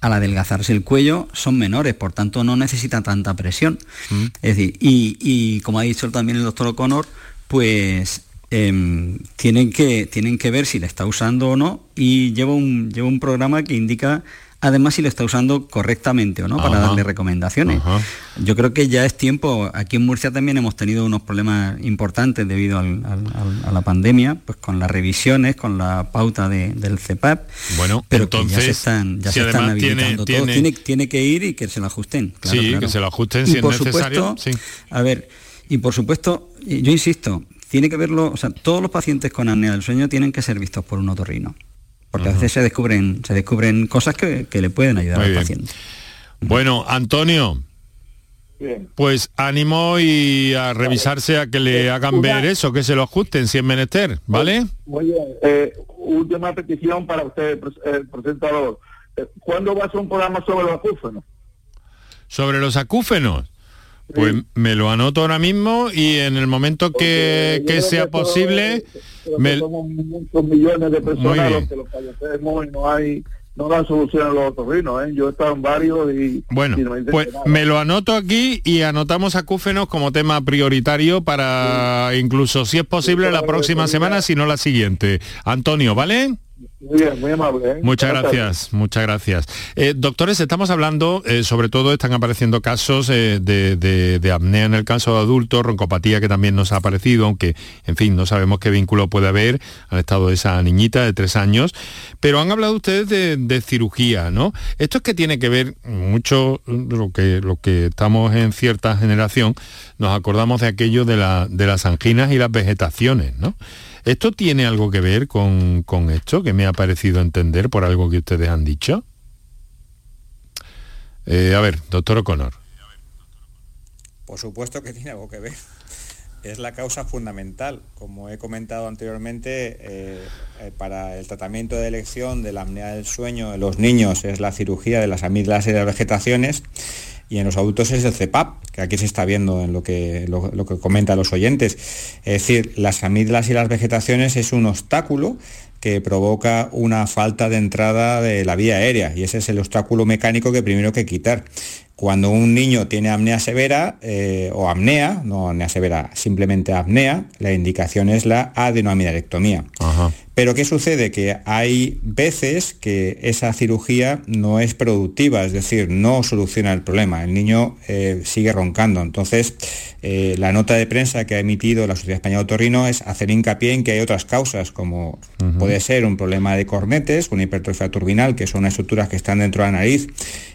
al adelgazarse el cuello son menores, por tanto no necesita tanta presión. Mm. Es decir, y, como ha dicho también el doctor O'Connor, pues em, tienen, que, tienen que ver si le está usando o no y lleva un, lleva un programa que indica además si lo está usando correctamente o no, para darle recomendaciones. Yo creo que ya es tiempo, aquí en Murcia también hemos tenido unos problemas importantes debido a la pandemia, pues con las revisiones, con la pauta del CEPAP, bueno, pero entonces, ya se están, ya se están habilitando tiene, Tiene, tiene, que ir y que se lo ajusten. sí, que se lo ajusten si es necesario. A ver, y por supuesto, yo insisto, tiene que verlo, o sea, todos los pacientes con apnea del sueño tienen que ser vistos por un otorrino porque a veces se descubren, se descubren cosas que, le pueden ayudar al paciente. Bueno, Antonio, Pues ánimo y a revisarse a que le hagan ver eso, que se lo ajusten si es menester, ¿vale? Muy bien. Eh, última petición para usted, el presentador. Eh, ¿Cuándo va a hacer un programa sobre los acúfenos? ¿Sobre los acúfenos? Pues me lo anoto ahora mismo y en el momento que, sea posible... me... Somos muchos millones de personas los que los fallecemos y no hay no dan solución a los otorrinos, ¿eh? Yo he estado en varios y... Bueno, pues me lo anoto aquí y anotamos acúfenos como tema prioritario para incluso, si es posible, la próxima semana, si no la siguiente. Antonio, ¿vale? Muy bien, muy amable. ¿eh? Muchas gracias, muchas gracias. Eh, doctores, estamos hablando, eh, sobre todo están apareciendo casos de, apnea en el caso de adultos, roncopatía que también nos ha aparecido, aunque, en fin, no sabemos qué vínculo puede haber al estado de esa niñita de tres años, pero han hablado ustedes de, cirugía, ¿no? Esto es que tiene que ver mucho lo que, lo que estamos en cierta generación, nos acordamos de aquello de, la, de las anginas y las vegetaciones, ¿no? ¿Esto tiene algo que ver con, esto que me ha parecido entender por algo que ustedes han dicho? Eh, a ver, doctor O'Connor. Por supuesto que tiene algo que ver. es la causa fundamental. Como he comentado anteriormente, eh, eh, para el tratamiento de elección de la apnea del sueño en los niños es la cirugía de las amígdalas y de las vegetaciones y en los adultos es el CEPAP, que aquí se está viendo en lo que, lo, que comentan los oyentes. Es decir, las amígdalas y las vegetaciones es un obstáculo que provoca una falta de entrada de la vía aérea y ese es el obstáculo mecánico que primero hay que quitar. Cuando un niño tiene apnea severa eh, o apnea, no apnea severa, simplemente apnea, la indicación es la adenoamidalectomía. Pero ¿qué sucede? Que hay veces que esa cirugía no es productiva, es decir, no soluciona el problema. El niño eh, sigue roncando. Entonces, eh, la nota de prensa que ha emitido la Sociedad Española de Torrino es hacer hincapié en que hay otras causas, como puede ser un problema de cornetes, una hipertrofia turbinal, que son estructuras que están dentro de la nariz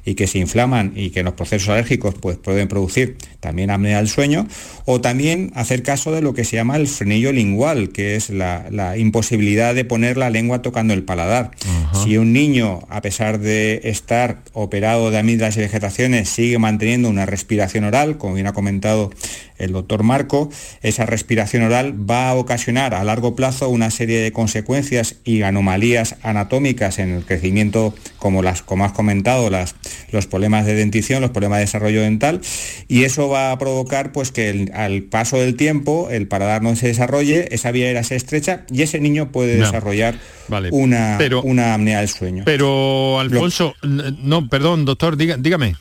y que se inflaman y que los procesos alérgicos pues, pueden producir también apnea del sueño, o también hacer caso de lo que se llama el frenillo lingual, que es la, la imposibilidad de poner la lengua tocando el paladar. Si un niño, a pesar de estar operado de amígdalas y vegetaciones, sigue manteniendo una respiración oral, como bien ha comentado el doctor Marco, esa respiración oral va a ocasionar a largo plazo una serie de consecuencias y anomalías anatómicas en el crecimiento, como, las, como has comentado, las, los problemas de dentición, los problemas de desarrollo dental, y eso va a provocar pues, que al paso del tiempo el paladar no se desarrolle, esa vía aérea se estrecha y ese niño puede desarrollar una, una apnea del sueño. Pero, Alfonso, no, perdón, doctor, dígame.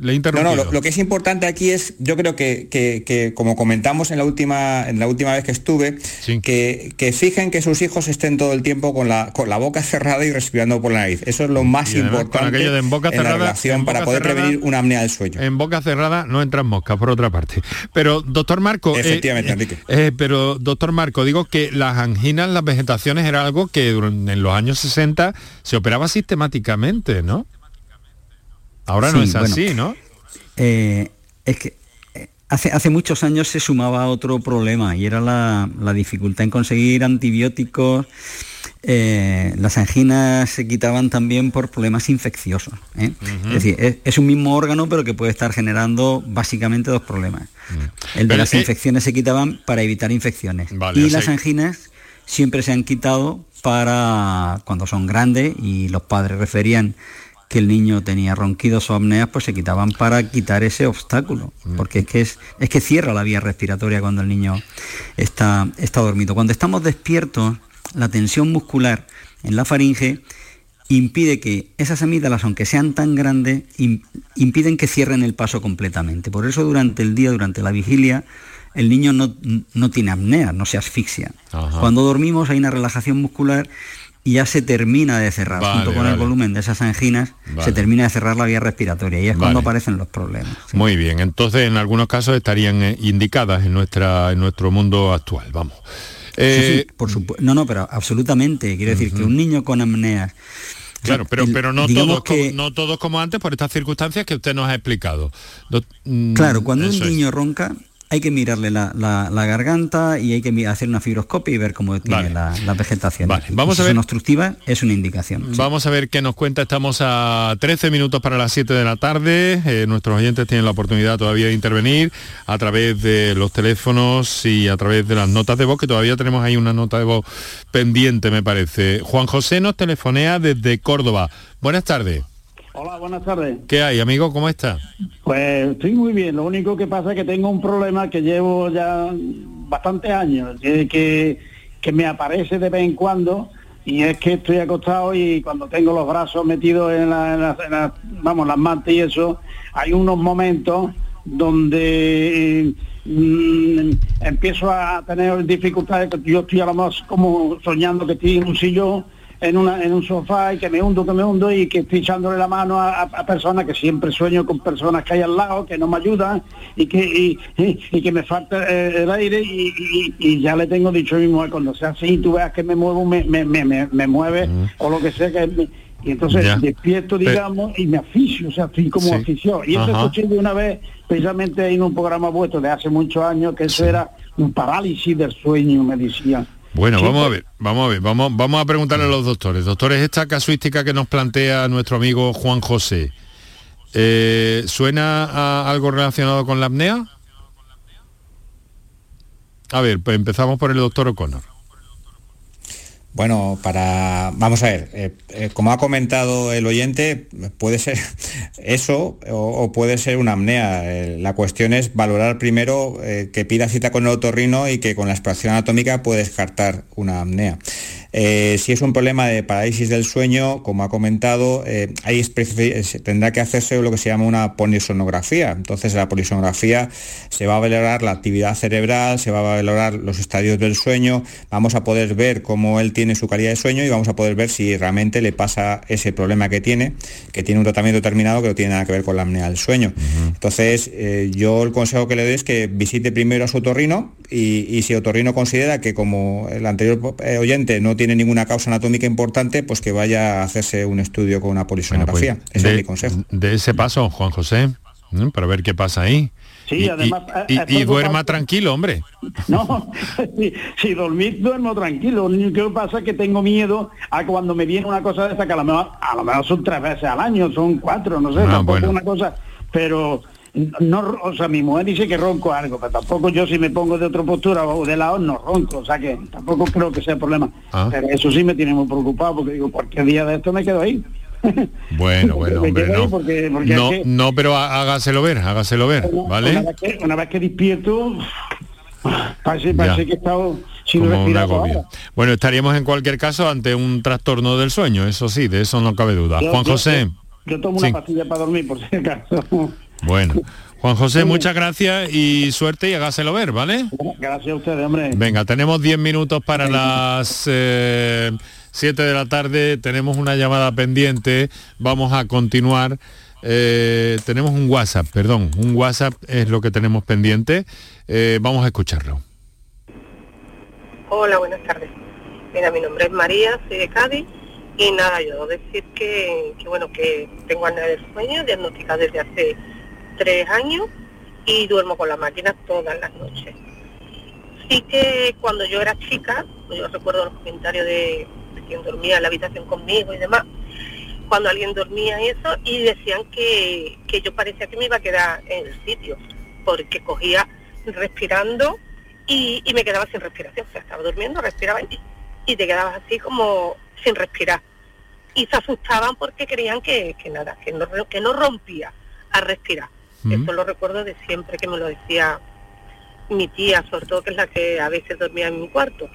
Le no, no, lo, que es importante aquí es, yo creo que, como comentamos en la última, en la última vez que estuve, que, que, fijen que sus hijos estén todo el tiempo con la, con la boca cerrada y respirando por la nariz. Eso es lo más importante de en, boca cerrada, la relación para poder prevenir una apnea del sueño. En boca cerrada no entran moscas, por otra parte. Pero, doctor Marco... Eh, Efectivamente, eh, Enrique. Eh, pero, doctor Marco, digo que las anginas, las vegetaciones, era algo que en los años 60 se operaba sistemáticamente, ¿no? Ahora no es así, ¿no? Eh, es que eh, hace, hace muchos años se sumaba otro problema y era la, dificultad en conseguir antibióticos. Eh, las anginas se quitaban también por problemas infecciosos. Es decir, es, un mismo órgano pero que puede estar generando básicamente dos problemas. Mm. El de las infecciones se quitaban para evitar infecciones. y las anginas siempre se han quitado para cuando son grandes y los padres referían que el niño tenía ronquidos o apneas, pues se quitaban para quitar ese obstáculo, mm. porque es que, es, es que cierra la vía respiratoria cuando el niño está, está dormido. Cuando estamos despiertos, la tensión muscular en la faringe impide que esas amígdalas, aunque sean tan grandes, impiden que cierren el paso completamente. Por eso durante el día, durante la vigilia, el niño no, tiene apnea, no se asfixia. Cuando dormimos hay una relajación muscular y ya se termina de cerrar, junto con el volumen de esas anginas, se termina de cerrar la vía respiratoria y es cuando aparecen los problemas. Muy bien, entonces en algunos casos estarían eh, indicadas en, nuestra, en nuestro mundo actual, vamos. Eh, por supuesto. No, no, pero absolutamente. Quiero decir que un niño con apneas Claro, pero, pero no, todos, como, no todos como antes por estas circunstancias que usted nos ha explicado. Mm, claro, cuando un niño ronca, hay que mirarle la, garganta y hay que hacer una fibroscopia y ver cómo tiene la, vegetación. Vamos a ver. obstructiva es una indicación. Vamos a ver qué nos cuenta. Estamos a 13 minutos para las 7 de la tarde. Eh, nuestros oyentes tienen la oportunidad todavía de intervenir a través de los teléfonos y a través de las notas de voz, que todavía tenemos ahí una nota de voz pendiente, me parece. Juan José nos telefonea desde Córdoba. Buenas tardes. Hola, buenas tardes. ¿Qué hay, amigo? ¿Cómo está? Pues estoy muy bien. Lo único que pasa es que tengo un problema que llevo ya bastantes años, que, que me aparece de vez en cuando y es que estoy acostado y cuando tengo los brazos metidos en, la, vamos las mantas y eso hay unos momentos donde mm, empiezo a tener dificultades yo estoy a lo más como soñando que estoy en un sillón en, una, en un sofá y que me hundo, que me hundo y que estoy echándole la mano a, personas que siempre sueño con personas que hay al lado, que no me ayudan y que, y, que me falta eh, el aire y, ya le tengo dicho a mi mujer, cuando sea así, tú veas que me muevo, me, me, me, mueve o lo que sea que... y entonces despierto, digamos, y me aficio, o sea, estoy como afición. Y eso escuché de una vez, precisamente en un programa vuestro de hace muchos años, que eso era un parálisis del sueño, me decían. Bueno, vamos a ver, vamos a ver, vamos, vamos a preguntarle a los doctores. Doctores, esta casuística que nos plantea nuestro amigo Juan José, eh, ¿suena a algo relacionado con la apnea? A ver, pues empezamos por el doctor O'Connor. Bueno, para vamos a ver, eh, eh, como ha comentado el oyente, puede ser eso o, puede ser una apnea. Eh, la cuestión es valorar primero que pida cita con el otorrino y que con la exploración anatómica puede descartar una apnea. Eh, si es un problema de parálisis del sueño, como ha comentado, eh, ahí tendrá que hacerse lo que se llama una polisonografía. Entonces, la polisonografía se va a valorar la actividad cerebral, se va a valorar los estadios del sueño, vamos a poder ver cómo él tiene su calidad de sueño y vamos a poder ver si realmente le pasa ese problema que tiene, que tiene un tratamiento determinado que no tiene nada que ver con la apnea del sueño. Entonces, eh, yo el consejo que le doy es que visite primero a su otorrino y, y si el otorrino considera que como el anterior oyente no tiene tiene ninguna causa anatómica importante, pues que vaya a hacerse un estudio con una polisonografía. Pues, Ese es mi consejo. De ese paso, Juan José, para ver qué pasa ahí. Sí, y, además... Y, eh, duerma tranquilo, hombre. No, si, dormir duermo tranquilo. Lo único que pasa es que tengo miedo a cuando me viene una cosa de esa que a lo mejor, a lo mejor son tres veces al año, son cuatro, no sé, ah, tampoco una cosa... Pero no, o sea, mi mujer dice que ronco algo, pero tampoco yo si me pongo de otra postura o de lado no ronco, o sea que tampoco creo que sea problema. Ah. Pero eso sí me tiene muy preocupado porque digo, cualquier día de esto me quedo ahí. Bueno, bueno, hombre, no. no, pero hágaselo ver, hágaselo ver, ¿vale? Una vez que, despierto, parece, parece que he estado sin respirar. Bueno, estaríamos en cualquier caso ante un trastorno del sueño, eso sí, de eso no cabe duda. Juan José. Yo, tomo una pastilla para dormir, por si acaso. Bueno. Juan José, muchas gracias y suerte y hágaselo ver, ¿vale? Gracias a ustedes, hombre. Venga, tenemos 10 minutos para las 7 eh, de la tarde, tenemos una llamada pendiente, vamos a continuar. Eh, tenemos un WhatsApp, perdón, un WhatsApp es lo que tenemos pendiente. Eh, vamos a escucharlo. Hola, buenas tardes. Mira, mi nombre es María, soy de Cádiz y nada, yo decir que, que bueno, que tengo apnea del sueño diagnosticada desde hace tres años y duermo con la máquina todas las noches. Sí que cuando yo era chica, yo recuerdo los comentarios de, quien dormía en la habitación conmigo y demás, cuando alguien dormía y eso, y decían que, yo parecía que me iba a quedar en el sitio, porque cogía respirando y, me quedaba sin respiración. O sea, estaba durmiendo, respiraba y, y te quedabas así como sin respirar. Y se asustaban porque creían que, nada, que no, que no rompía a respirar. Eso lo recuerdo de siempre que me lo decía mi tía, sobre todo que es la que a veces dormía en mi cuarto.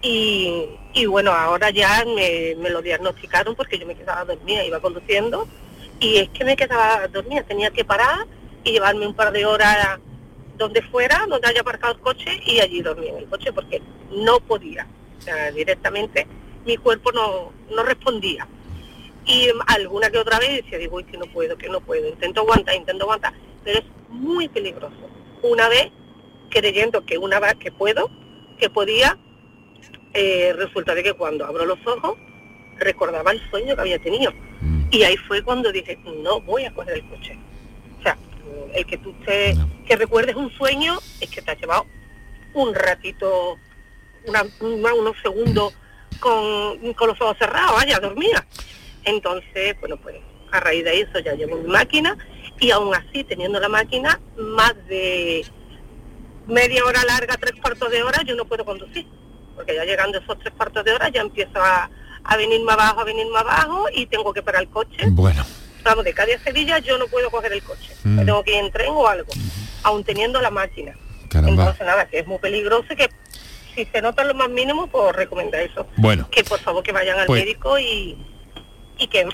Y, bueno, ahora ya me, lo diagnosticaron porque yo me quedaba dormida, iba conduciendo y es que me quedaba dormida, tenía que parar y llevarme un par de horas donde fuera, donde haya aparcado el coche y allí dormir en el coche porque no podía. O sea, directamente mi cuerpo no, no respondía y alguna que otra vez decía, digo, uy, que no puedo, que no puedo, intento aguantar, intento aguantar, pero es muy peligroso. Una vez, creyendo que una vez que puedo, que podía, eh, resulta de que cuando abro los ojos, recordaba el sueño que había tenido. Mm. Y ahí fue cuando dije, no voy a coger el coche. O sea, el que tú te, que recuerdes un sueño es que te ha llevado un ratito, unos segundos con, con los ojos cerrados, vaya, dormía. Entonces, bueno, pues a raíz de eso ya llevo mi máquina y aún así, teniendo la máquina, más de media hora larga, tres cuartos de hora, yo no puedo conducir. Porque ya llegando esos tres cuartos de hora ya empiezo a, a venirme abajo, a venirme abajo y tengo que parar el coche. Bueno. Vamos, de Cádiz a Sevilla yo no puedo coger el coche. Mm. tengo que ir en tren o algo, aún teniendo la máquina. Entonces, nada, que es muy peligroso que si se nota lo más mínimo, pues recomienda eso. Bueno. Que por favor que vayan al pues médico y, y que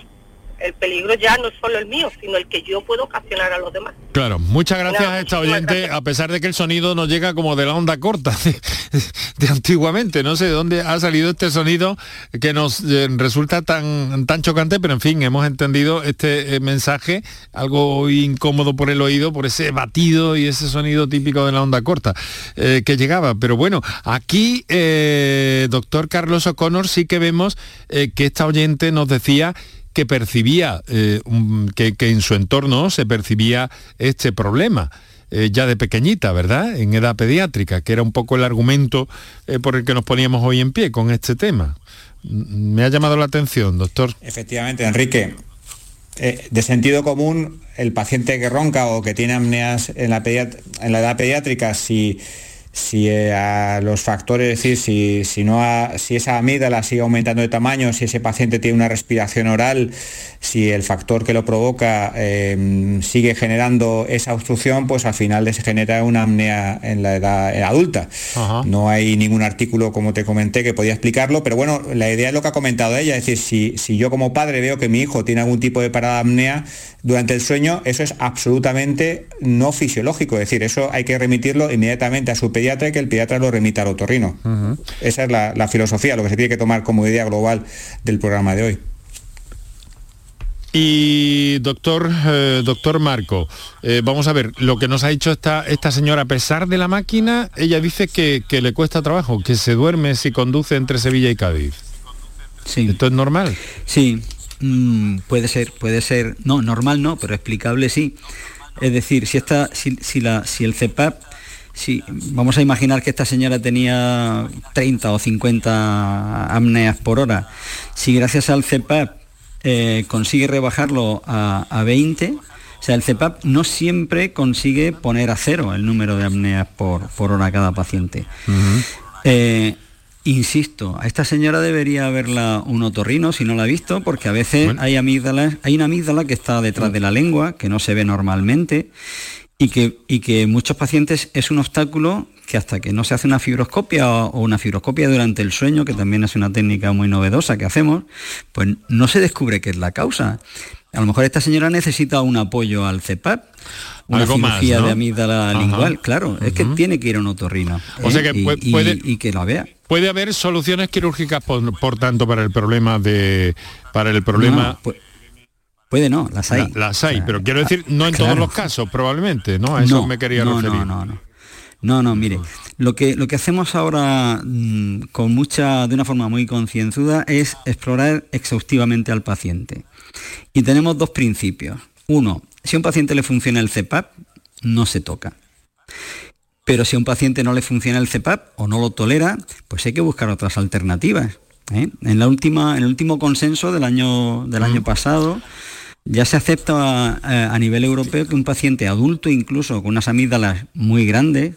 el peligro ya no es solo el mío, sino el que yo puedo ocasionar a los demás. Claro, muchas gracias a esta oyente, a pesar de que el sonido nos llega como de la onda corta de, antiguamente, no sé de dónde ha salido este sonido que nos eh, resulta tan, tan chocante, pero en fin, hemos entendido este eh, mensaje, algo incómodo por el oído, por ese batido y ese sonido típico de la onda corta eh, que llegaba. Pero bueno, aquí, doctor Carlos O'Connor, sí que vemos que esta oyente nos decía que percibía, eh, que, en su entorno se percibía este problema. Eh, ya de pequeñita, ¿verdad? En edad pediátrica, que era un poco el argumento eh, por el que nos poníamos hoy en pie con este tema. Me ha llamado la atención, doctor. Efectivamente, Enrique. de sentido común, el paciente que ronca o que tiene apneas en la, en la edad pediátrica, si si eh, a los factores, es decir, si, si, no si esa amígdala sigue aumentando de tamaño, si ese paciente tiene una respiración oral, si el factor que lo provoca em, sigue generando esa obstrucción, pues al final se genera una apnea en la edad adulta. No hay ningún artículo, como te comenté, que podía explicarlo, pero bueno, la idea es lo que ha comentado ella, es decir, si, si yo como padre veo que mi hijo tiene algún tipo de parada apnea durante el sueño, eso es absolutamente no fisiológico, es decir, eso hay que remitirlo inmediatamente a su pediatra y que el pediatra lo remita al otorrino. Esa es la, filosofía, lo que se tiene que tomar como idea global del programa de hoy. Y doctor, eh, doctor Marco, eh, vamos a ver, lo que nos ha dicho esta, esta señora, a pesar de la máquina, ella dice que, le cuesta trabajo, que se duerme si conduce entre Sevilla y Cádiz. Sí. ¿Esto es normal? Sí, mm, puede ser, puede ser, no, normal no, pero explicable sí. Es decir, si, esta, si, si, la, si el CEPAP Sí, vamos a imaginar que esta señora tenía 30 o 50 apneas por hora. Si gracias al CEPAP eh, consigue rebajarlo a, 20, o sea, el CEPAP no siempre consigue poner a cero el número de apneas por, por hora cada paciente. Eh, insisto, a esta señora debería haberla un otorrino si no la ha visto, porque a veces hay amígdalas, hay una amígdala que está detrás de la lengua, que no se ve normalmente, y que, y que muchos pacientes es un obstáculo que hasta que no se hace una fibroscopia o una fibroscopia durante el sueño, que también es una técnica muy novedosa que hacemos, pues no se descubre qué es la causa. A lo mejor esta señora necesita un apoyo al CEPAP, una cirugía de amígdala lingual, claro, es que tiene que ir a un otorrino. O sea que puede, y, que la vea. Puede haber soluciones quirúrgicas, por, tanto, para el problema de... Para el problema... Puede no, las hay. las hay, pero quiero decir, no en todos los casos, probablemente, ¿no? A eso me quería no, referir. No, no, no. No, no, mire, lo que, lo que hacemos ahora mm, con mucha, de una forma muy concienzuda es explorar exhaustivamente al paciente. Y tenemos dos principios. Uno, si a un paciente le funciona el CEPAP, no se toca. Pero si a un paciente no le funciona el CEPAP o no lo tolera, pues hay que buscar otras alternativas. ¿eh? En, la última, en el último consenso del año, del año pasado, ya se acepta eh, a, nivel europeo que un paciente adulto, incluso con unas amígdalas muy grandes,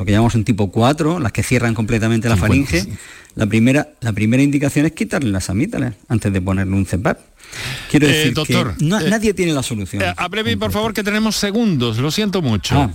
lo que llamamos un tipo 4, las que cierran completamente la faringe, la, primera, la primera indicación es quitarle las amígdalas antes de ponerle un CEPAP. Quiero eh, decir doctor, que eh, nadie tiene la solución. Eh, por favor, que tenemos segundos, lo siento mucho. Ah.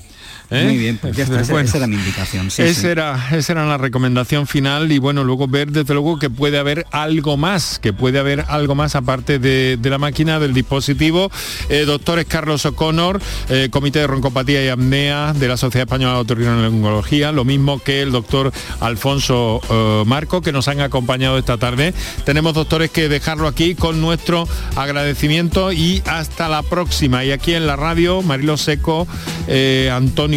¿Eh? Muy bien, pues ya está, esa, era mi indicación. esa, Era, esa era la recomendación final y bueno, luego ver desde luego que puede haber algo más, que puede haber algo más aparte de, la máquina, del dispositivo. Eh, doctores Carlos O'Connor, eh, Comité de Roncopatía y Apnea de la Sociedad Española de Otorrinolaringología, lo mismo que el doctor Alfonso Marco, que nos han acompañado esta tarde. Tenemos doctores que dejarlo aquí con nuestro agradecimiento y hasta la próxima. Y aquí en la radio, Marilo Seco, Antonio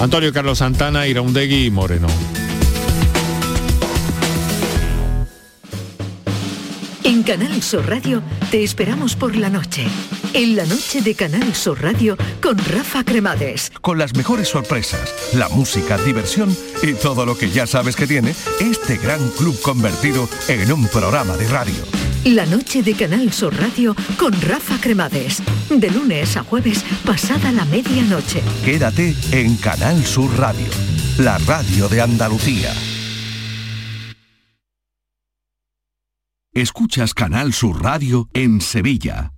Antonio, Carlos Santana, Iraundegui y Moreno. En Canal Sur Radio te esperamos por la noche. En la noche de Canal Sur Radio con Rafa Cremades. Con las mejores sorpresas, la música, diversión y todo lo que ya sabes que tiene este gran club convertido en un programa de radio. La noche de Canal Sur Radio con Rafa Cremades. De lunes a jueves, pasada la medianoche. Quédate en Canal Sur Radio, la radio de Andalucía. Escuchas Canal Sur Radio en Sevilla.